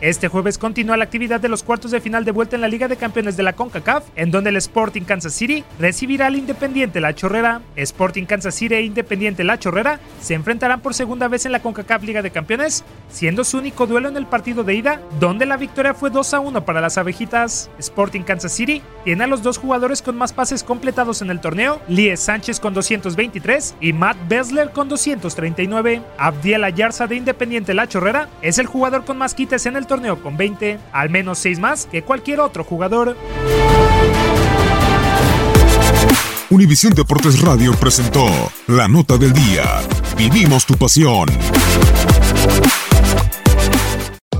Este jueves continúa la actividad de los cuartos de final de vuelta en la Liga de Campeones de la CONCACAF, en donde el Sporting Kansas City recibirá al Independiente La Chorrera. Sporting Kansas City e Independiente La Chorrera se enfrentarán por segunda vez en la CONCACAF Liga de Campeones, siendo su único duelo en el partido de ida, donde la victoria fue 2 a 1 para las abejitas. Sporting Kansas City tiene a los dos jugadores con más pases completados en el torneo, Lies Sánchez con 223 y Matt Besler con 239. Abdiel Ayarza de Independiente La Chorrera es el jugador con más quites en el torneo con 20, al menos 6 más que cualquier otro jugador. Univisión Deportes Radio presentó La Nota del Día. Vivimos tu pasión.